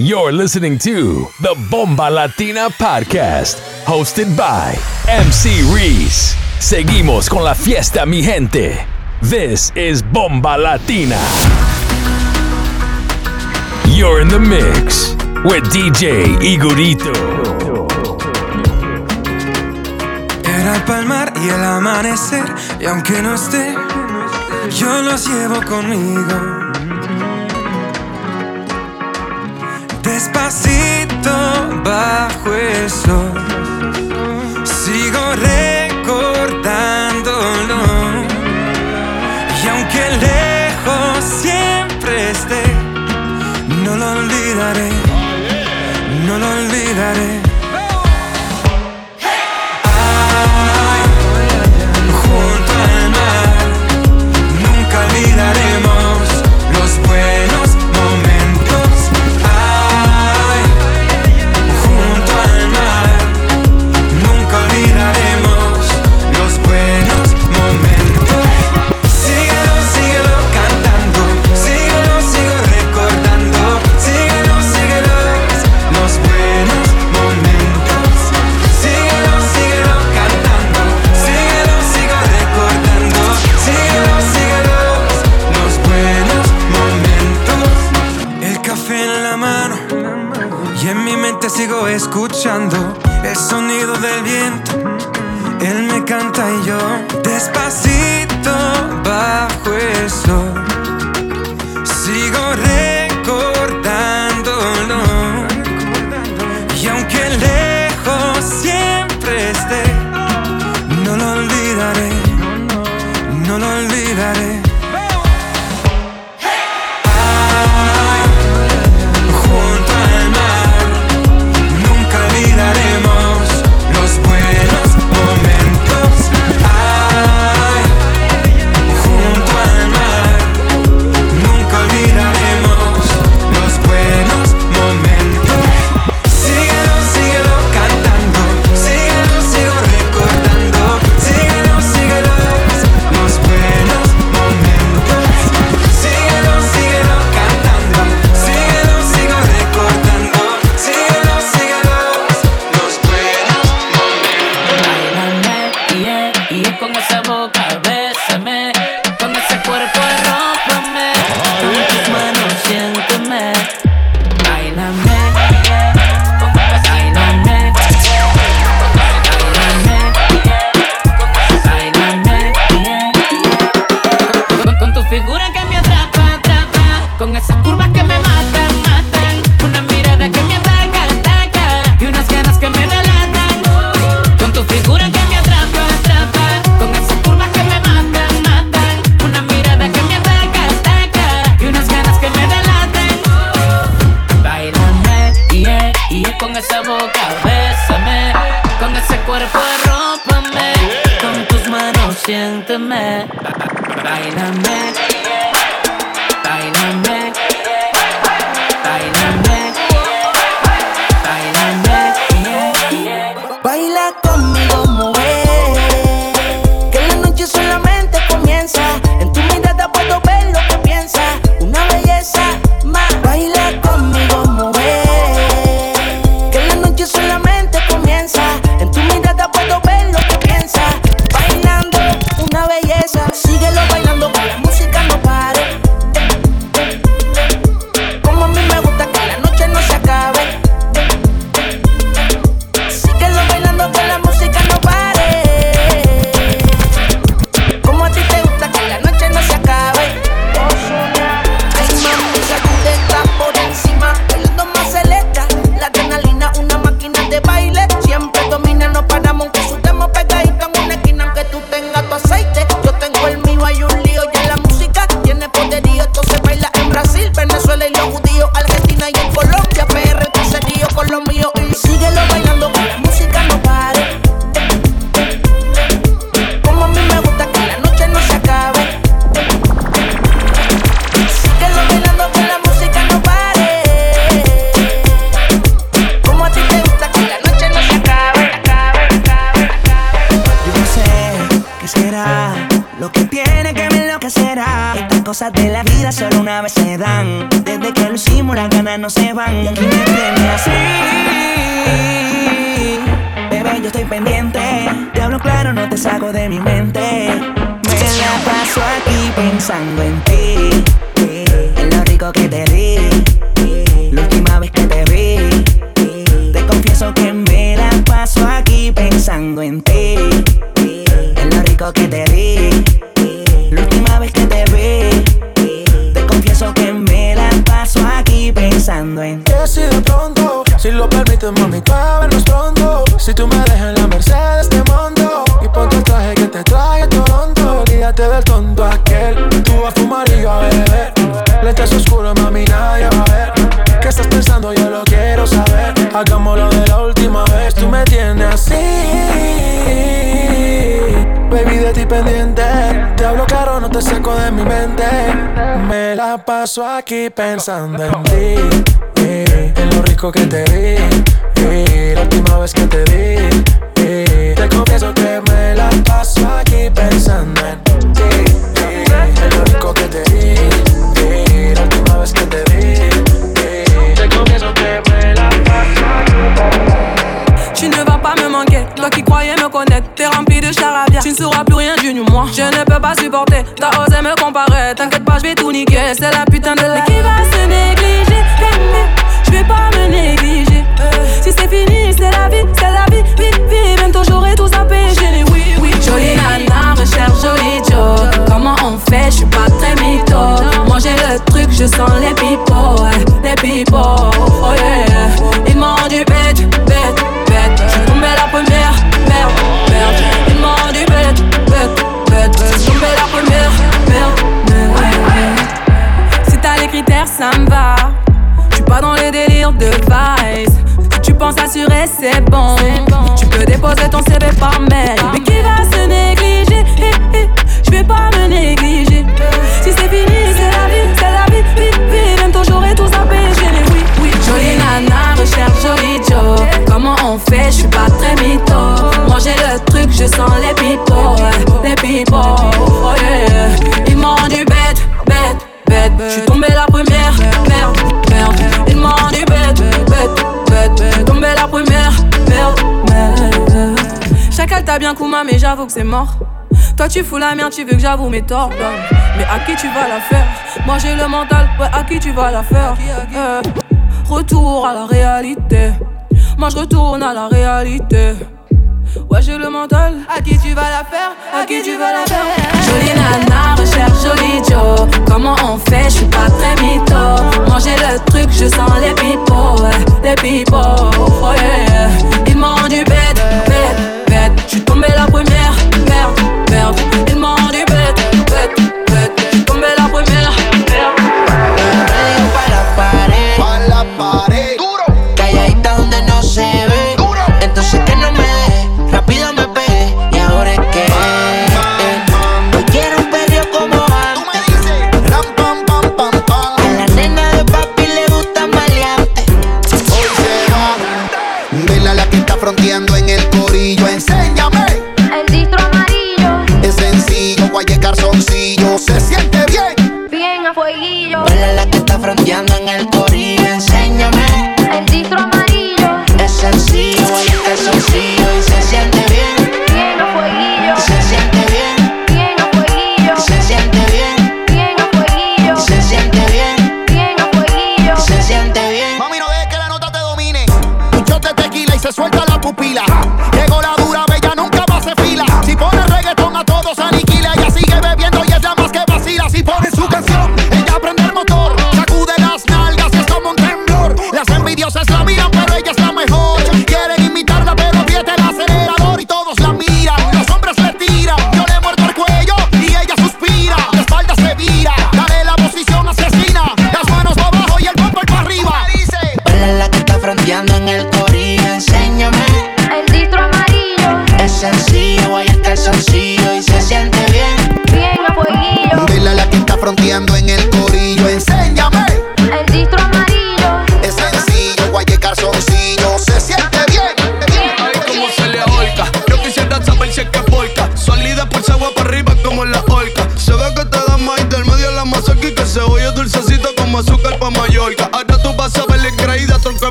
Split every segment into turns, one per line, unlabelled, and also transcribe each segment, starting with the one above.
You're listening to the Bomba Latina Podcast, hosted by MC Reese. Seguimos con la fiesta, mi gente. This is Bomba Latina. You're in the mix with DJ Igorito.
Era el palmar y el amanecer, y aunque no esté, yo los llevo conmigo. Despacito bajo el sol, sigo recordándolo. Y aunque lejos siempre esté, no lo olvidaré, no lo olvidaré. sigo escuchando el sonido del viento.
baby, de ti pendiente. Te hablo caro, no te saco de mi mente. Me la paso aquí pensando en ti. Eh, en lo rico que te di. Eh, la última vez que te di. Eh, te confieso que me la paso
tu ne sauras plus rien du moi. Je ne peux pas supporter, t'as osé me comparer. T'inquiète pas, je vais tout niquer, c'est la putain de la. Mais qui va se négliger? Je vais pas me négliger. Euh. Si c'est fini, c'est la vie, c'est la vie, vie, vie. Même j'aurai tout ça péché. Oui, oui, jolie nana, recherche jolie Joe. Comment on fait? Je suis pas très mytho. Manger le truc, je sens les people, les people. Oh yeah. bon. mais j'avoue que c'est mort. Toi, tu fous la merde, tu veux que j'avoue mes torts. Mais à qui tu vas la faire? Moi j'ai le mental, ouais, à qui tu vas la faire? Euh, retour à la réalité. Moi je retourne à la réalité. Ouais, j'ai le mental. À qui tu vas la faire? À qui tu vas la faire? Jolie nana, recherche jolie Joe. Comment on fait? Je suis pas très mytho. Manger le truc, je sens les pipos. Ouais, les pipos. Oh yeah. Ils m'ont rendu bête, bête. Je suis tombé la première, merde, merde.
Il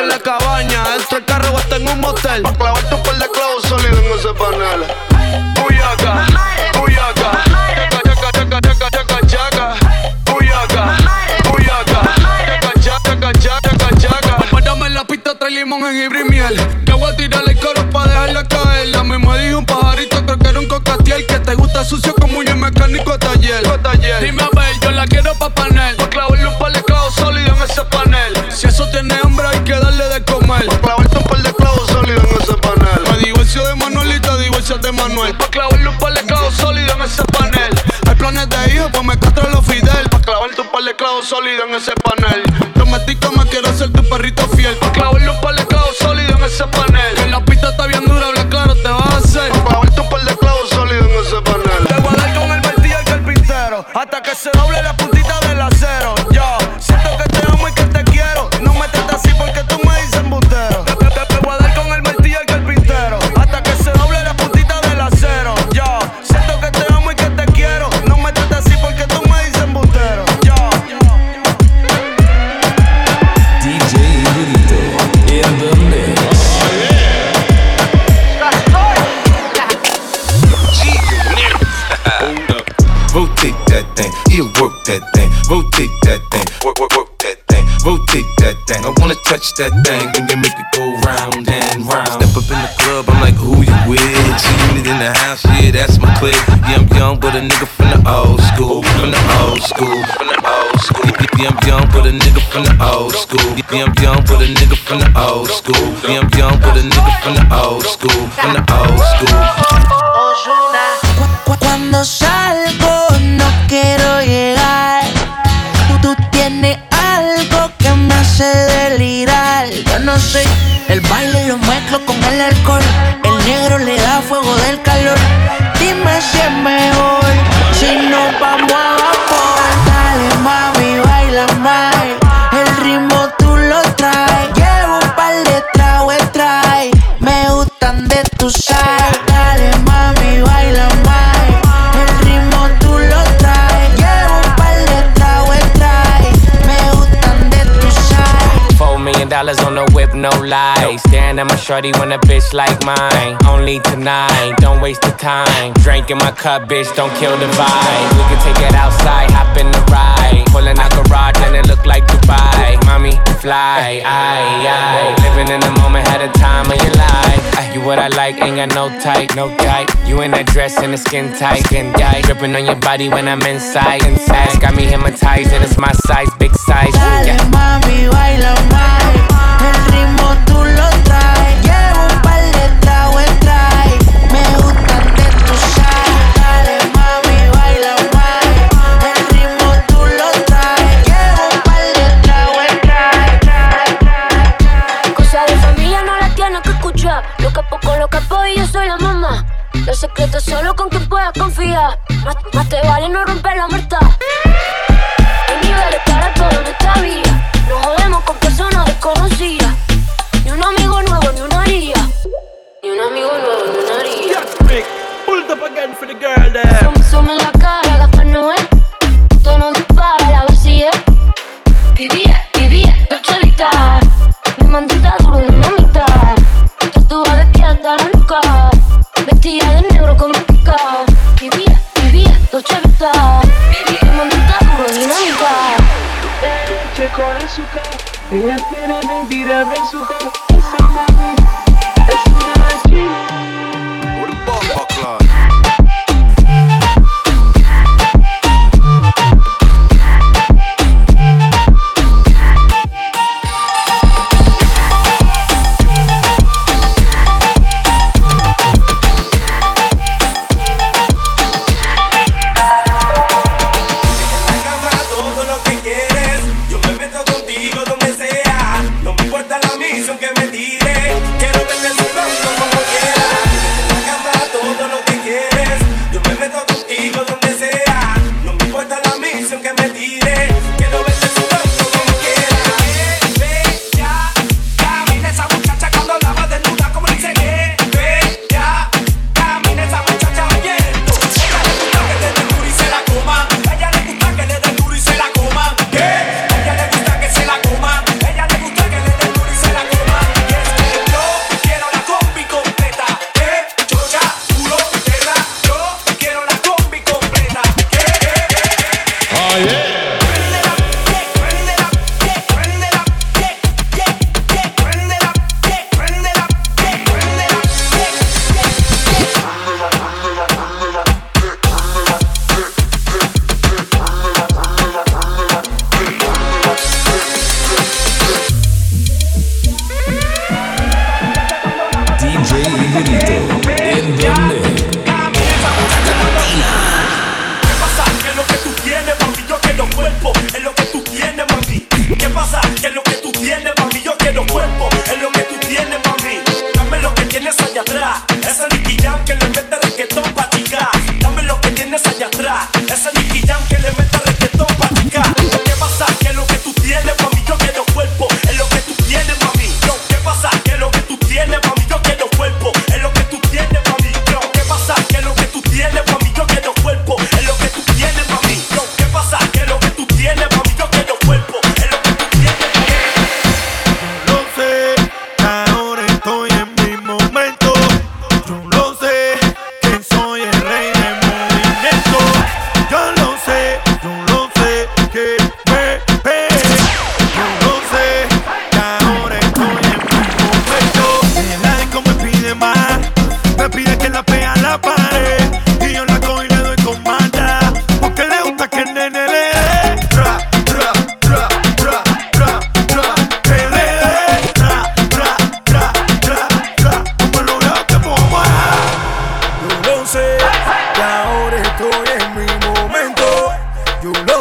En la
cabaña, dentro del carro o en un motel.
I touch that thing and then make it go round and round. Step up in the club, I'm like, who you with? Seeing it in the house, yeah, that's my clique. Yeah, I'm young, but a nigga from the old school, from the old school, from the old school. Yeah, I'm young, but a nigga from the old school. Yeah, I'm young, but a nigga from the old school. Yeah, I'm young, but a nigga from the old school, from the old school.
Cu- Cuando salgo no quiero llegar. Tú, tú tienes algo que me hace delirar. Yo no sé, el baile lo mezclo con el alcohol. El negro le da fuego del calor. Dime si es mejor si nos vamos a vapor. Dale mami, baila más. El ritmo tú lo traes. Llevo un par de tragos trae. Me gustan de tu sal.
Dollars on the whip, no lies. Staring at my shorty when a bitch like mine. Only tonight, don't waste the time. Drink in my cup, bitch, don't kill the vibe. We can take it outside, hop in the ride. Pulling out garage and it look like Dubai. Mommy, fly, aye, aye. Living in the moment, had a time of your life. You what I like, ain't got no type, no type. You in that dress and the skin tight, skin tight. Dripping on your body when I'm inside, inside. Got me hypnotized and it's my size, big size. Yeah.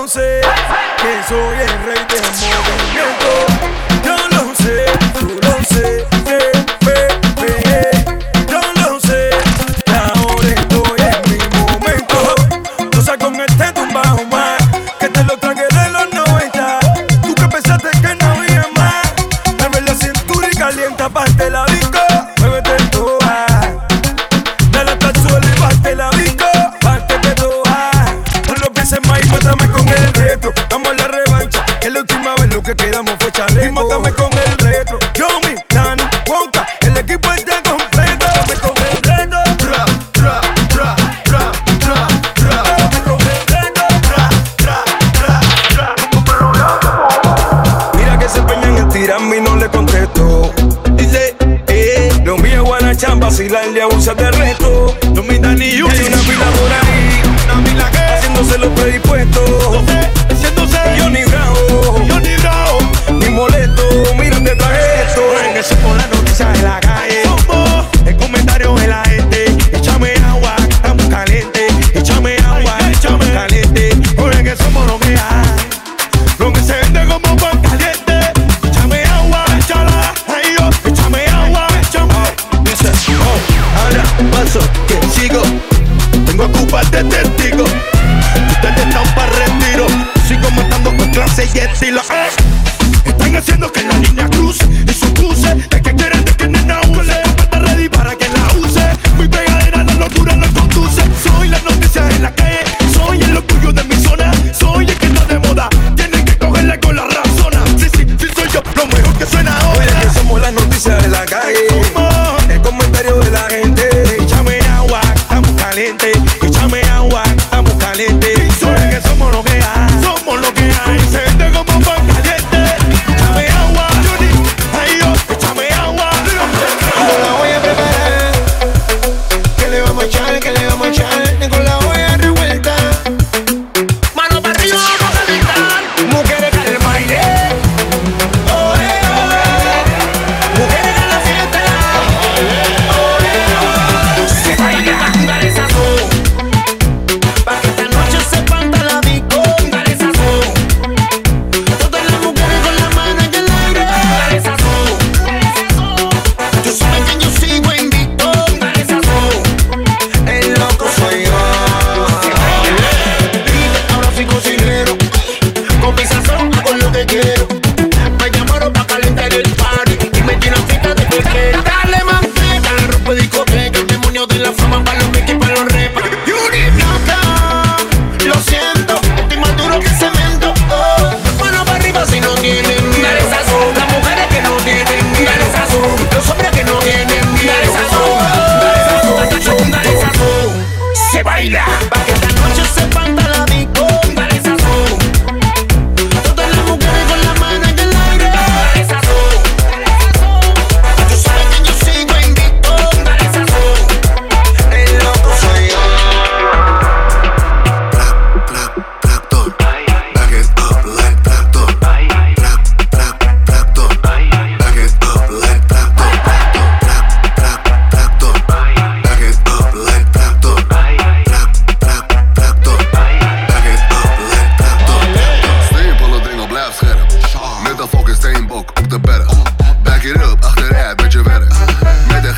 Sé, que soy el rey del movimiento.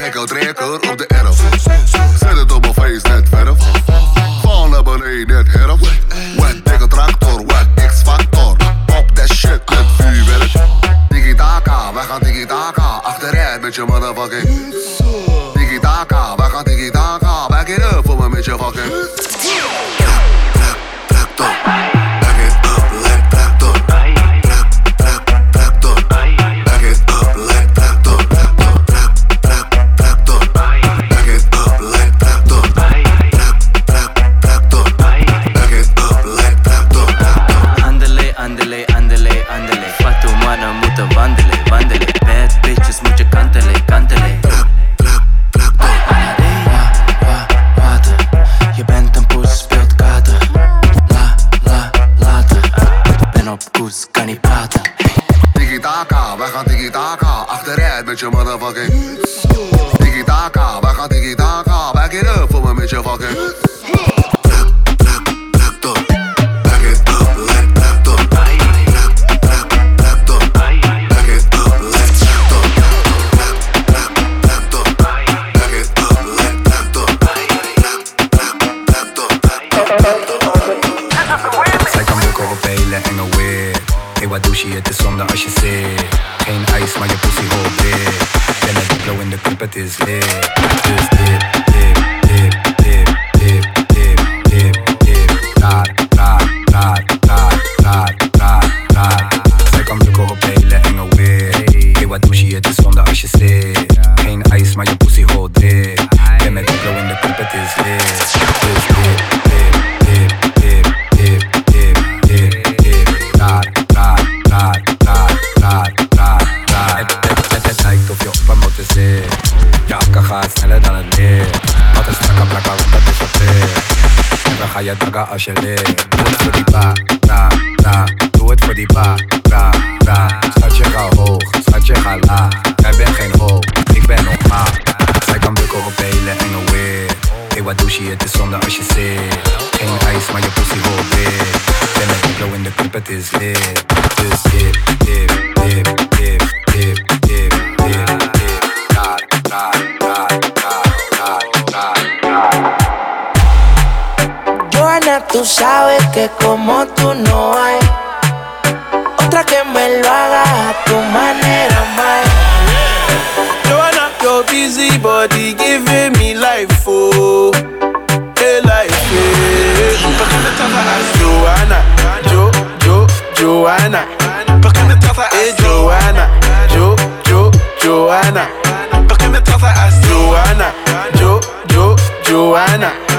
gekke trekker op de je daggen als je ligt. Doe het voor die pa, ra, ra. Doe het voor die pa, ra, ra. Schatje ga hoog, schatje ga laag. Jij bent geen hoog, ik ben nog maar. Zij kan bukken op hele enge weer. Hey, wat doe je? Het is zonde als je zit. Geen ijs, maar je pussy hoort weer. Ben met diplo in de club, het is lit. Dus dip, dip, dip, dip, dip, dip, dip, dip. Raar, raar,
Joana, tú sabes que como tú no hay otra que me lo haga a tu manera, más.
Joanna, your busy body giving me life, oh, hey life, hey. Joanna, Jo, Jo, Joanna, hey Joanna, Jo, Jo, Joanna, Joanna, Jo, Jo, Joanna,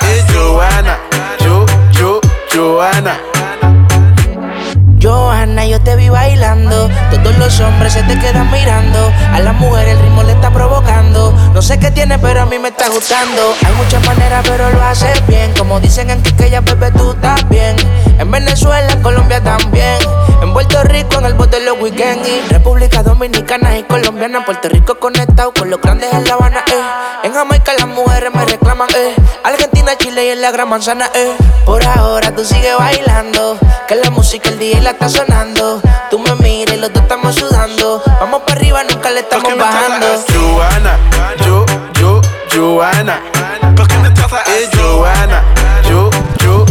hey Joanna, Jo, Jo, Joanna.
Johanna, yo te vi bailando. Todos los hombres se te quedan mirando. A la mujer el ritmo le está provocando. No sé qué tiene, pero a mí me está gustando. Hay muchas maneras, pero lo haces bien. Como dicen en Quiqueya, bebé, tú estás bien. En Venezuela, en Colombia también. En Puerto Rico, en el bote los weekends. Y República Dominicana y Colombiana. Puerto Rico conectado con los grandes en La Habana, eh. En Jamaica las mujeres me reclaman, eh. Argentina, Chile y en la Gran Manzana, eh. Por ahora tú sigues bailando. Que la música el día la está sonando. Tú me miras y los dos estamos sudando. Vamos para arriba, nunca le estamos bajando.
Joana, yo, yo, Joana. ¿Por qué me
tratas Joana, yo, yo,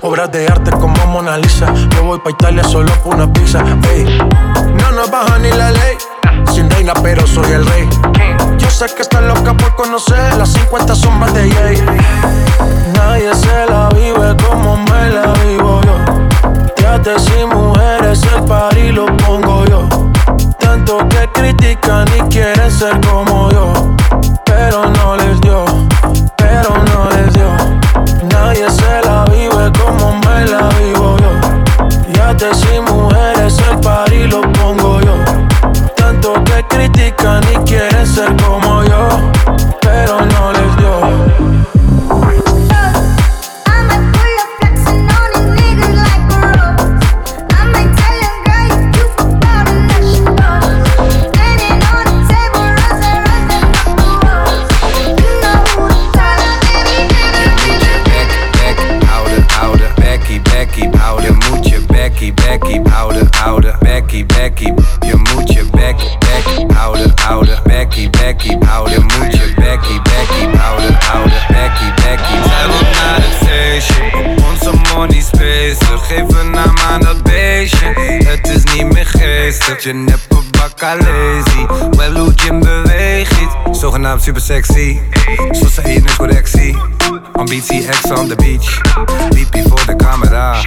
Obras de arte como Mona Lisa. Yo voy pa' Italia solo por una pizza. Ey. No nos baja ni la ley. Sin reina, pero soy el rey. Yo sé que estás loca por conocer las 50 sombras de Jay. Nadie se la vive como me la vivo yo. Trate sin mujeres, el party lo pongo yo. Tanto que critican y quieren ser como yo. Pero no les me la vivo yo. Yate sin mujeres, el party lo pongo yo. Tanto que critican y quieren ser como
super sexy, zoals ze is correctie. Ambitie ex on the beach. Liepie voor de camera.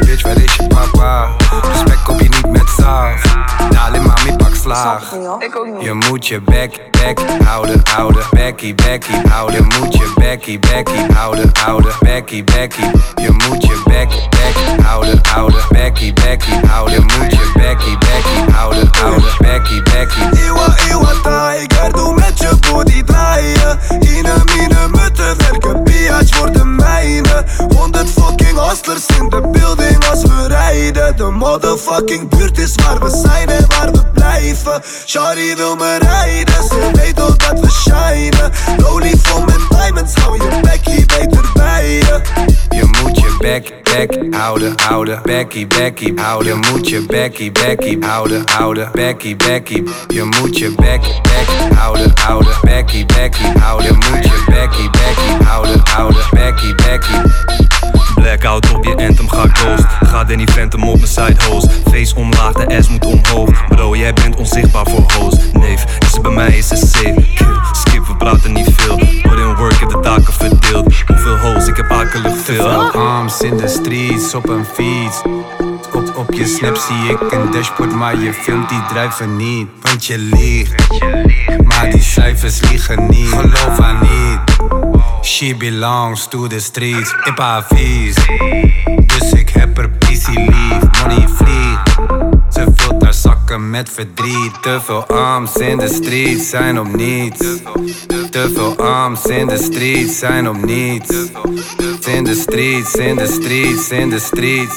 Bitch, waar is je papa? Respect op je niet met saaf. Dali mami, Je moet je bek, bek houden, houden. Bekkie, Becky. houden. Je moet je Becky Becky houden, houden. Becky Becky. Je moet je bek, bek houden, houden. Bekkie, Becky. houden. Je moet je bekkie, bekkie houden, houden. Bekkie,
bekkie. Ewa, ewa, tiger. Doe met je body draaien. Ine, mine, mutten. werken, biatch voor de mijne. 100 fucking hustlers in de building. De motherfucking buurt is waar we zijn en waar we blijven Shawty wil me rijden, ze weet ook dat we shinen Lonely from en diamonds, hou je bekkie beter bij je
Je moet je bek, bek houden, houden. Becky, Becky, houden. Je moet je Becky, Becky, houden, houden. Becky, Becky. Je moet je bek, bek houden, houden. Becky, Becky, houden. Je moet je Becky, Becky, houden, houden. Becky, Becky.
Blackout op je anthem, ga ghost Ga Danny Phantom op mijn side host. Face omlaag, de ass moet omhoog. Bro, jij bent onzichtbaar voor host. Neef, dus bij mij is het safe. Kill, skip, we praten niet veel. Put in work, heb de taken verdeeld. Hoeveel hoes, ik heb akelig veel.
Arms in de streets, op een fiets. Op, op je snap zie ik een dashboard, maar je filmt die drijven niet. Want je liegt, maar die cijfers liegen niet. Geloof haar niet She belongs to the streets, ik haar Dus ik heb er PC lief, money vliegt Ze vult haar zakken met verdriet. Te veel arms in de streets zijn om niets. Te veel arms in de streets zijn om niets. In de streets, in de streets, in de streets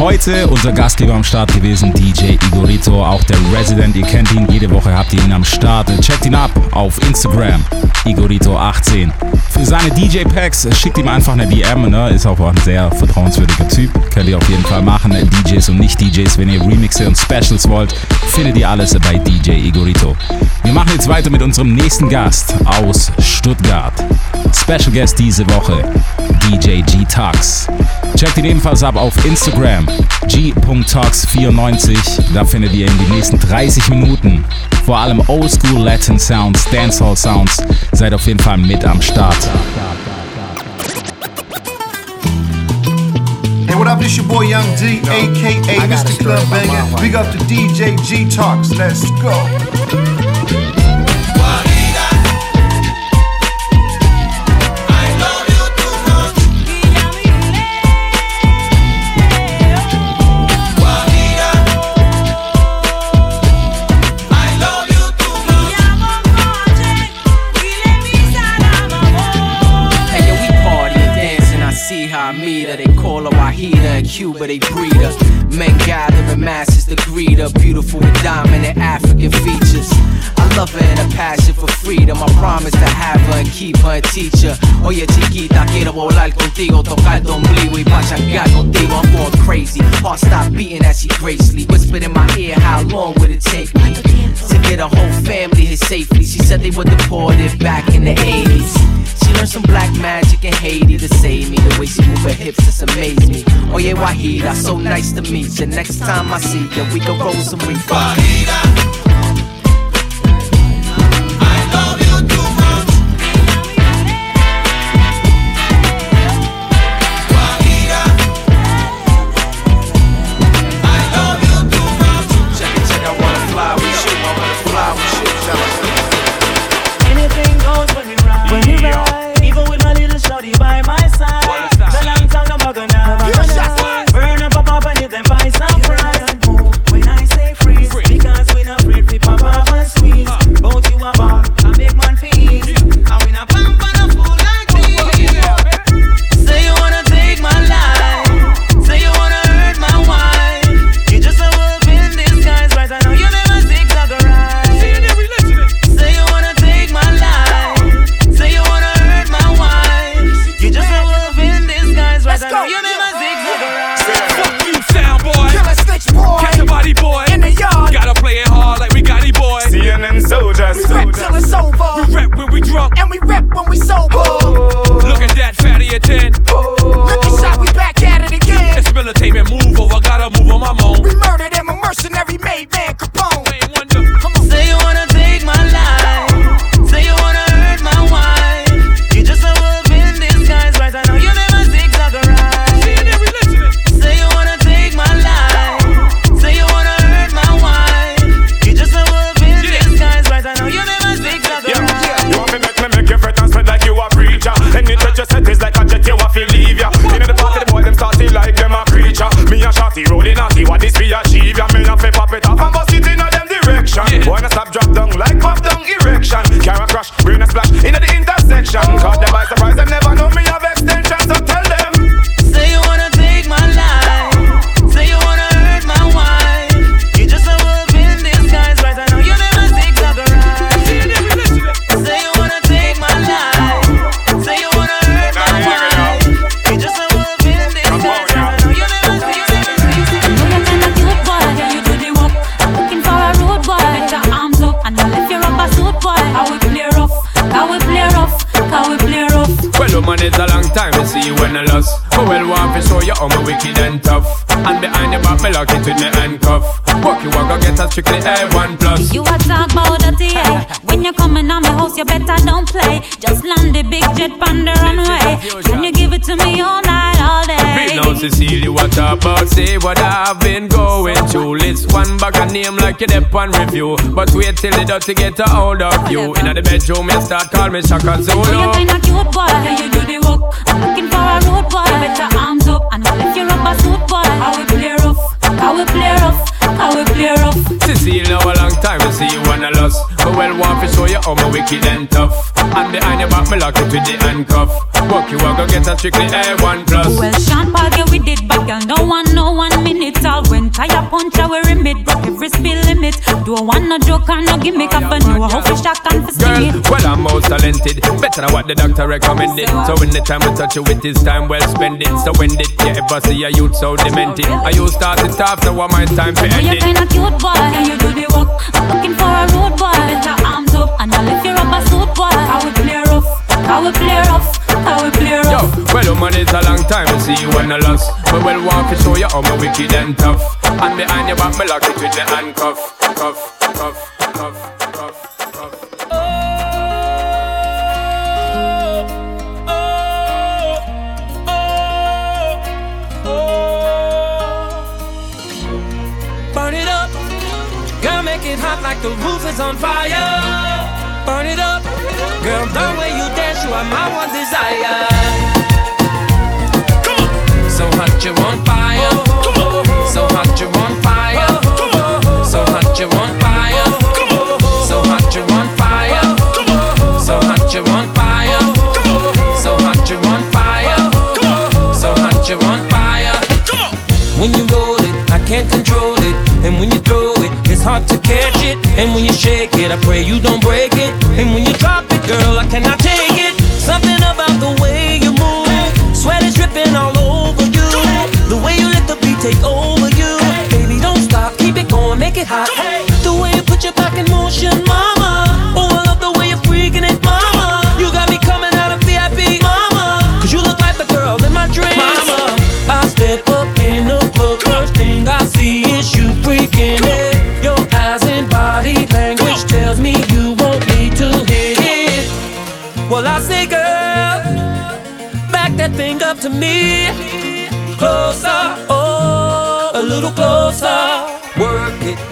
Heute unser Gastgeber am Start gewesen, DJ Igorito, auch der Resident. Ihr kennt ihn, jede Woche habt ihr ihn am Start. Checkt ihn ab auf Instagram, Igorito18. Für seine DJ-Packs schickt ihm einfach eine DM, ne? ist auch ein sehr vertrauenswürdiger Typ. Könnt ihr auf jeden Fall machen. DJs und Nicht-DJs, wenn ihr Remixe und Specials wollt, findet ihr alles bei DJ Igorito. Wir machen jetzt weiter mit unserem nächsten Gast aus Stuttgart. Special Guest diese Woche, DJ G-Tux. Checkt ihn ebenfalls ab auf Instagram, g.talks94. Da findet ihr in den nächsten 30 Minuten vor allem Oldschool Latin Sounds, Dancehall Sounds. Seid auf jeden Fall mit am Start.
Hey, what up? This your boy Young D, aka Mr. Club Banger. Big up to DJ G Talks. Let's go.
Her. They her breed her. Men gather in masses to greet Rita, beautiful with diamond and African features. Love and a passion for freedom. I promise to have her and keep her and teach her. Oye chiquita, quiero volar contigo, tocar tu ombligo y pachangar contigo. I'm going crazy. Heart stop beating as she gracefully whispered in my ear. How long would it take me to get a whole family here safely? She said they were deported back in the 80s. She learned some black magic in Haiti to save me. The way she move her hips just amaze me. Oh yeah, Wahida, so nice to meet you. Next time I see you, we can roll some reef.
Time to see you when I lost. But oh, well, want to show you how me wicked and tough. And behind your back, me lock it with me handcuff. Walk you, I go get a strictly A1 plus.
You a talk about dirty, yeah. When you're coming on my house, you better don't play. Just land the big jet on the runway. Can you give it to me all night,
Cecilia, what about? Say what I've been going through. List one back a name like you dep on review. But wait till the dirty get a hold of you. In the bedroom, you start call me Shaka
Oh, you
Zulu.
kinda cute boy, yeah, you do the work. I'm looking for a road boy. Put your arms up and I'll lift your rubber suit boy. How we play rough, how we play rough, how we play rough.
Cecilia, now a long time to see you when I lost. But well, want to show you how me wicked and tough. And behind your back, me lock it with the handcuff. Walk you, I go get a strictly A1 plus.
Well, Sean yeah, we did back, girl. No one, no one minute. All when tire punch, we remit. Broke every speed limit. Don't want no joke or no gimmick. I know how to shock and to
Girl, well, I'm most talented. Better than what the doctor recommended. So uh, when the time we touch you with this time, well spend it. So when did you ever see a youth so demented? Oh, I you start it off, what my time to end
you
it?
kinda cute boy, yeah, you do the work. I'm looking for a road boy. Put your arms up and I'll lift your rubber suit boy. I will play rough, I will play rough, how we play
Yo,
rough.
well, man, it's a long time to see you when I lost. But well, want to show you how me wicked and tough. And behind your back, me lock it with the handcuff. Cuff, cuff, cuff, cuff,
it hot like the roof is on fire. Burn it up. Girl, the way you dance, you are my one desire. Come on. So hot, you're on fire.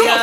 Yeah.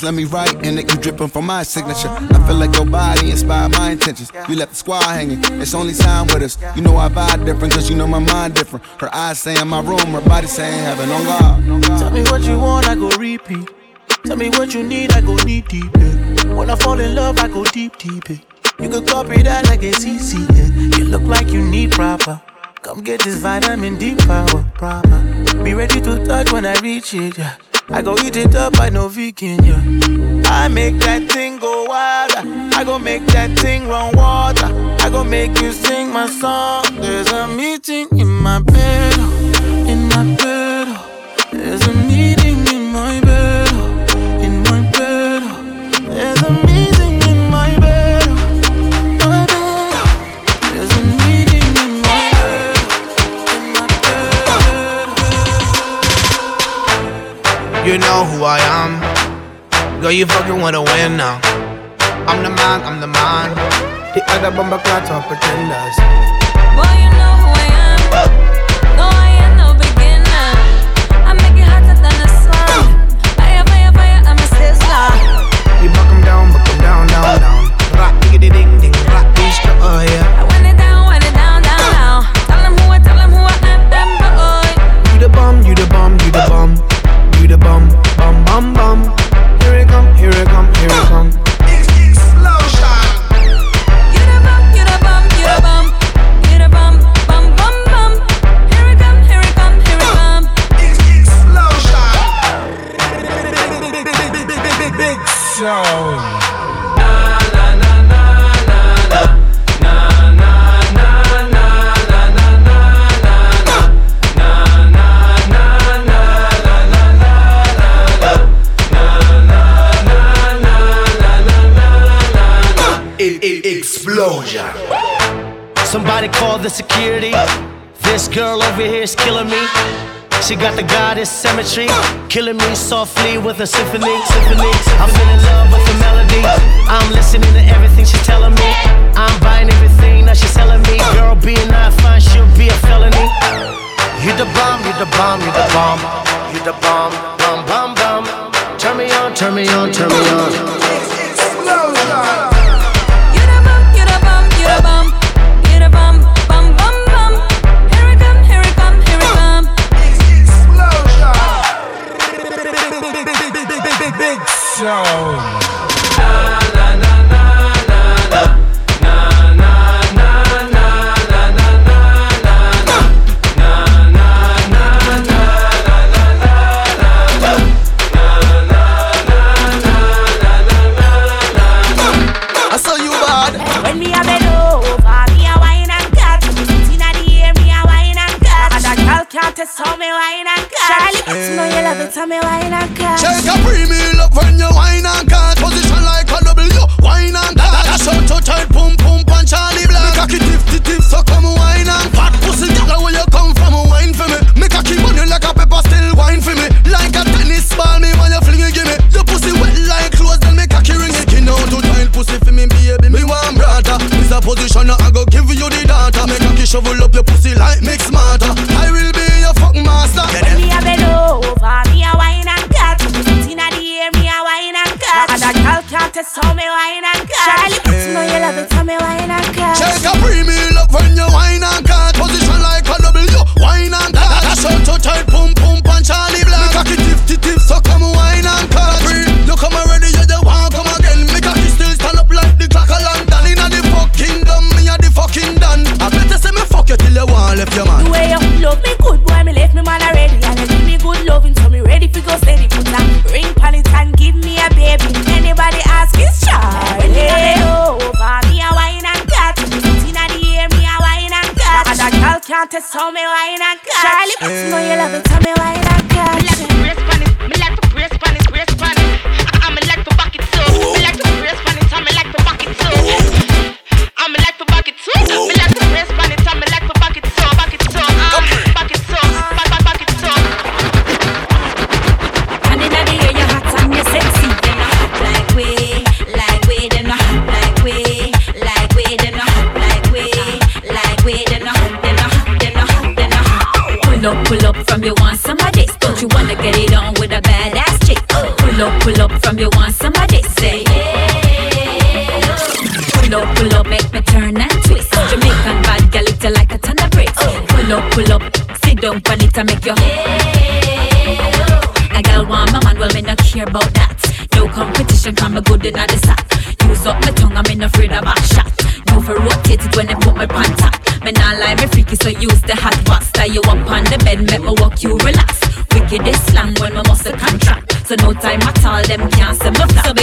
just let me write and it you dripping from my signature. I feel like your body inspired my intentions. You left the squad hanging, it's only time with us. You know I vibe different, cause you know my mind different. Her eyes say in my room, her body saying heaven on God.
Tell me what you want, I go repeat. Tell me what you need, I go deep deep. Yeah. When I fall in love, I go deep deep. Yeah. You can copy that like a CC. Yeah. You look like you need proper. Come get this vitamin D power, proper. Be ready to touch when I reach it. Yeah. I go eat it up, I know vegan, yeah. I make that thing go wild. Uh. I go make that thing run water. I go make you sing my song. There's a meeting in my bed.
Girl, you fucking wanna win now. I'm the man, I'm the man. The other bomber clats are pretenders.
Boy, you know
Somebody call the security. This girl over here is killing me. She got the goddess symmetry, killing me softly with a symphony. Symphony. I'm in love with the melody. I'm listening to everything she's telling me. I'm buying everything that she's selling me. Girl, being not fine, she'll be a felony. You the bomb, you the bomb, you the bomb, you the bomb, bomb, bomb, bomb. Turn me on, turn me on, turn me on.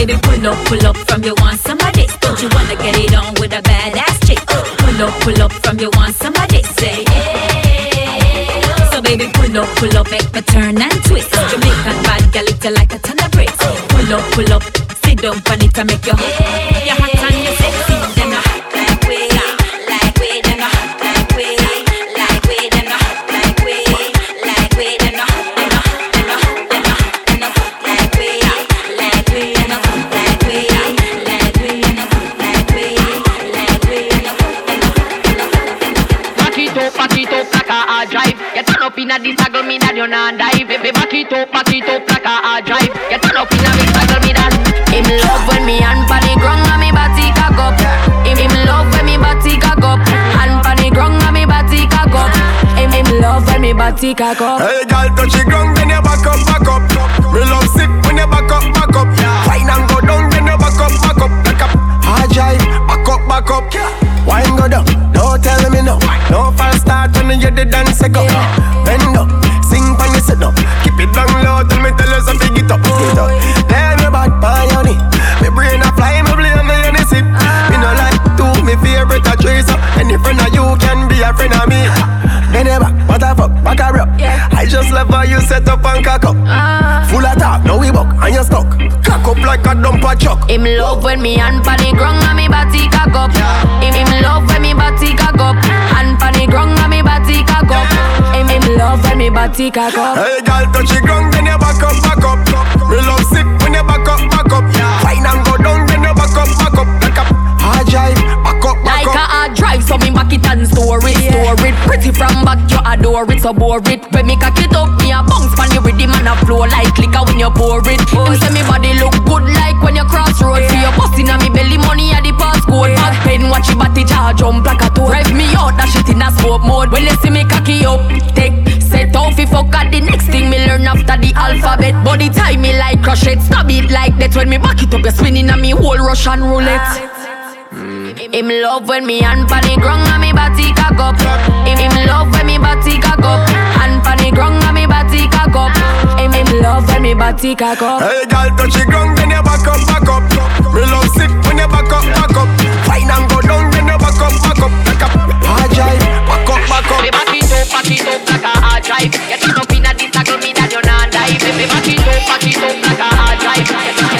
Baby,
pull up, pull up from your want some of this. Don't you wanna get it on with a badass chick? Uh, pull up, pull up from you want some of this. Say yeah. So baby, pull up, pull up, make me turn and twist. Jamaican bad girl, it like a ton of bricks. Pull up, pull up, sit down on it make your your
when cock up.
Hey, girl, touch the ground, then you back up, back up. Me love sick when you back up, back up. Wine and go down, then you back up, back up.
Him love when me hand pan the ground and me body cock up. Him, him love when me body cock up. Hand pan the ground and me body cock up. Him, him love when me body cock up.
Hey, girl, touch the ground, then you back up, back up. Me love sick
me back it and store it, store it. Pretty from back, you adore it, so bore it. When me cock it up, me a bounce pan you rhythm and a flow like liquor when you pour it. Oh, Him say me body look good like when you cross road. See you busting on me belly, money at the passcode. Back pen, watch your body jar jump like a toad. Drive me out, that shit in a smoke mode. When you see me cocky up, take set off if fuck at the next thing me learn after the alphabet. Body tie me like crochet, stab it like that. When me back it up, you spinning on me whole Russian roulette. Ah. Him love when me hand pan the ground and me body cock up. Him, him love when me body cock up. Hand pan the ground and me body cock up. Him, him love when me body cock up.
Hey, girl, touch the ground, then you back up, back up. Me love sick when you back up, back up. Fine and go down, then you back up, back up. Back up, hard drive, back up, back up.
Baby, back it up, back it up like a hard drive. You turn up inna this saddle, me that you not dive. Baby, back it up, back it up like a hard drive.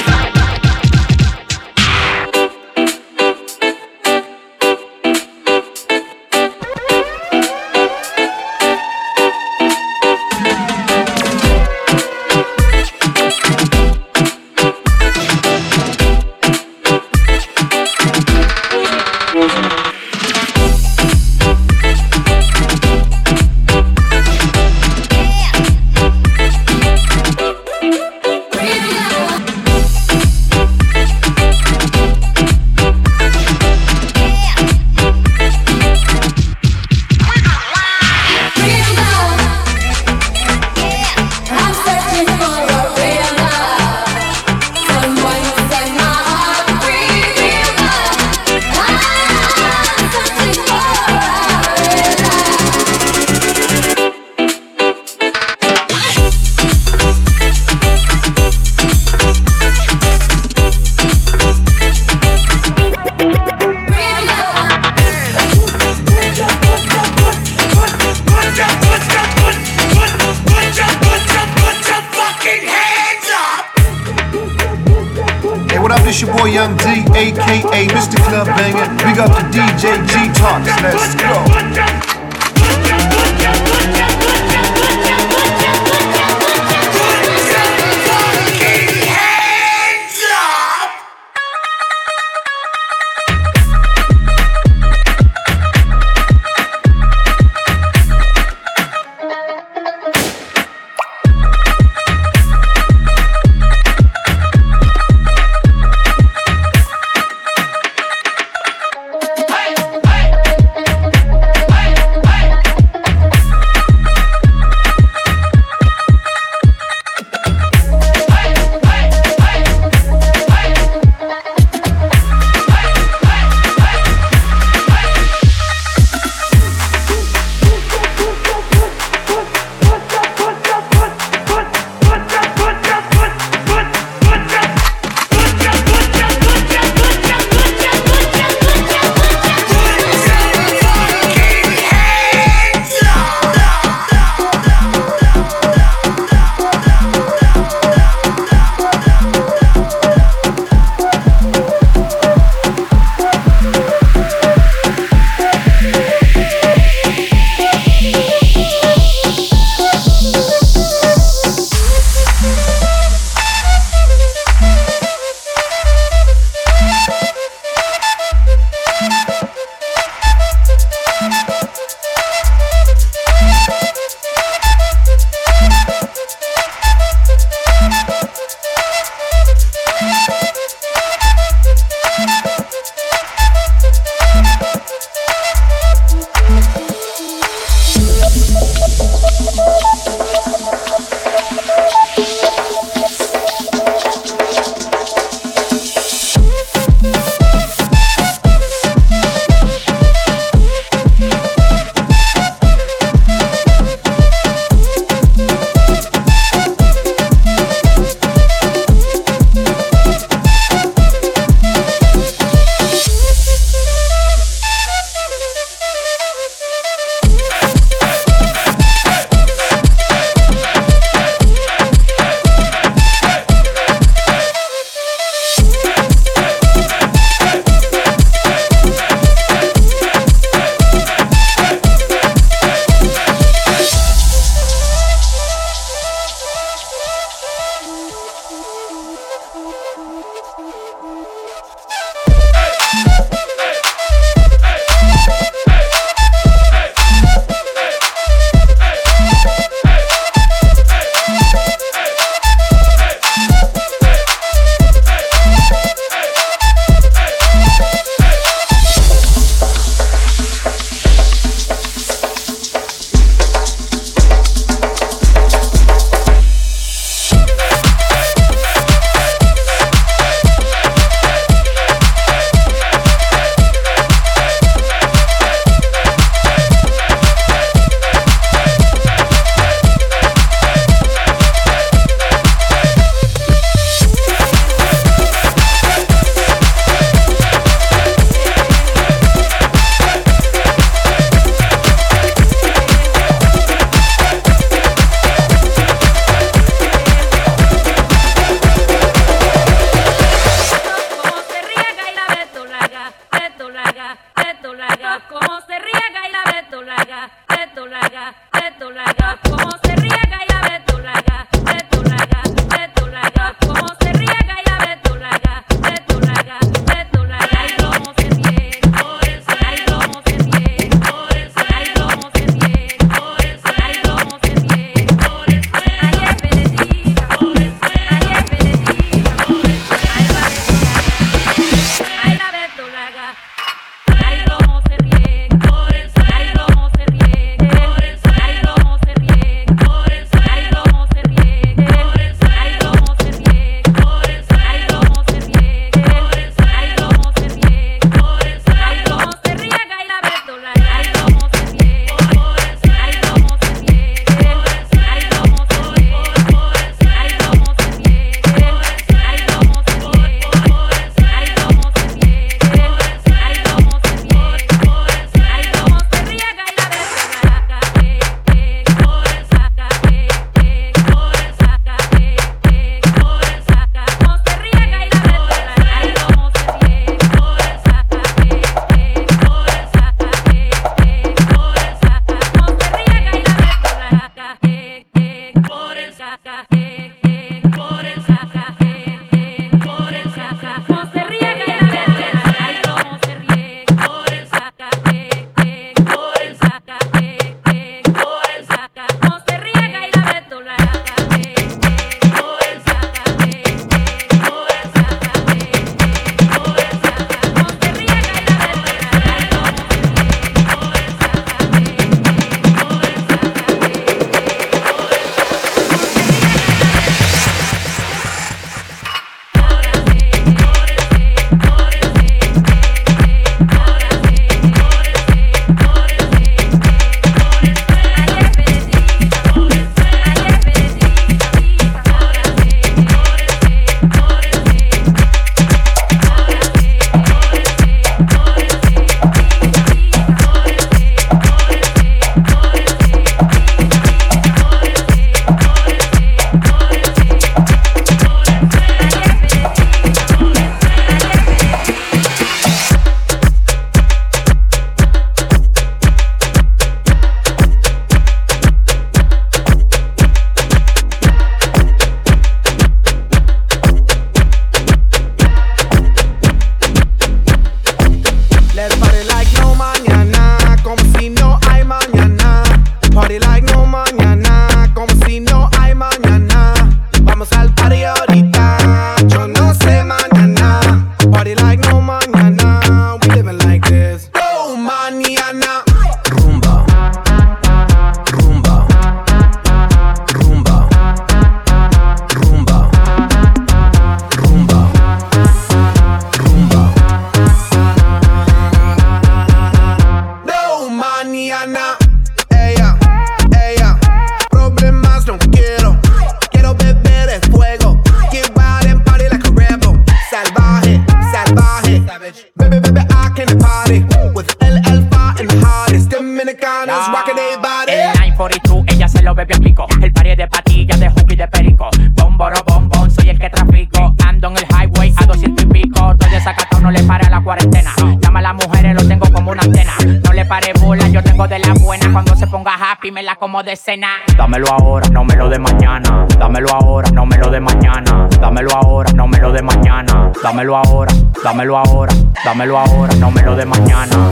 Dámelo ahora, no me lo de mañana.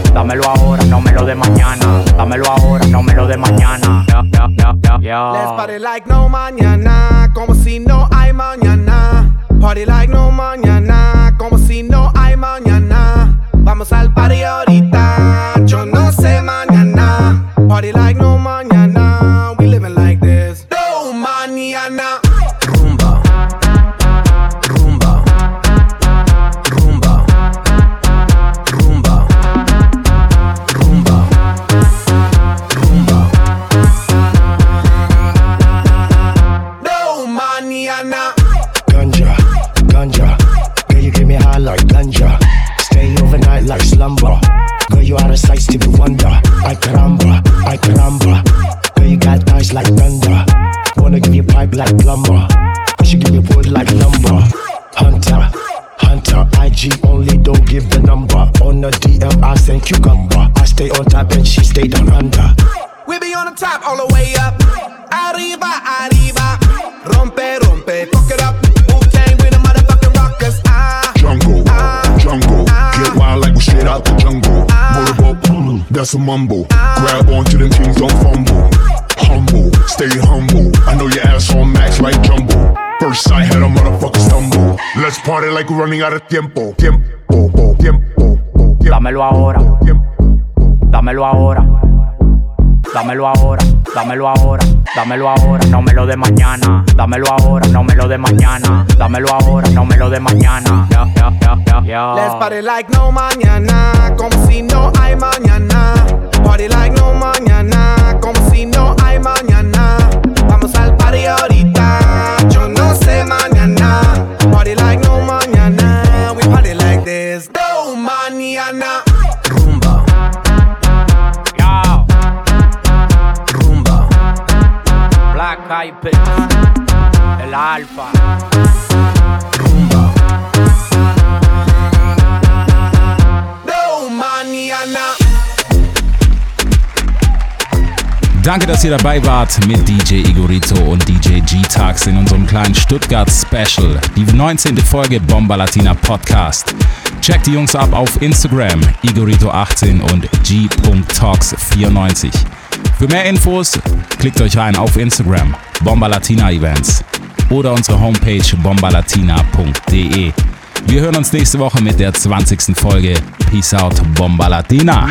The DM I send cucumber. I stay on
top and she stay down under.
We be on the top all the way up. Arriba, arriba. Rompe, rompe, fuck it up. Wu Tang, we the motherfucking rockers. Ah,
Jungle, ah, jungle. Get wild like we straight out the jungle. Motorboat, that's a mumble. Grab onto them things, don't fumble. Humble, stay humble. I know your ass on max like jumbo. First sight had a motherfucker stumble. Let's party like we're running out of tiempo. Tiempo, tiempo.
Dámelo ahora. Dámelo ahora. Dámelo ahora, dámelo ahora, dámelo ahora, no me lo de mañana. Dámelo ahora, no me lo de mañana. Dámelo ahora, no me lo de mañana. Yeah, yeah, yeah, yeah, yeah.
Let's party like no mañana, como si no hay mañana. Party like no mañana, como si no hay mañana.
Danke, dass ihr dabei wart mit DJ Igorito und DJ G-Tax in unserem kleinen Stuttgart-Special, die 19. Folge Bomba Latina Podcast. Checkt die Jungs ab auf Instagram, Igorito18 und G.Talks94. Für mehr Infos klickt euch rein auf Instagram, Bomba Latina Events oder unsere Homepage bombalatina.de. Wir hören uns nächste Woche mit der 20. Folge. Peace out, Bomba Latina.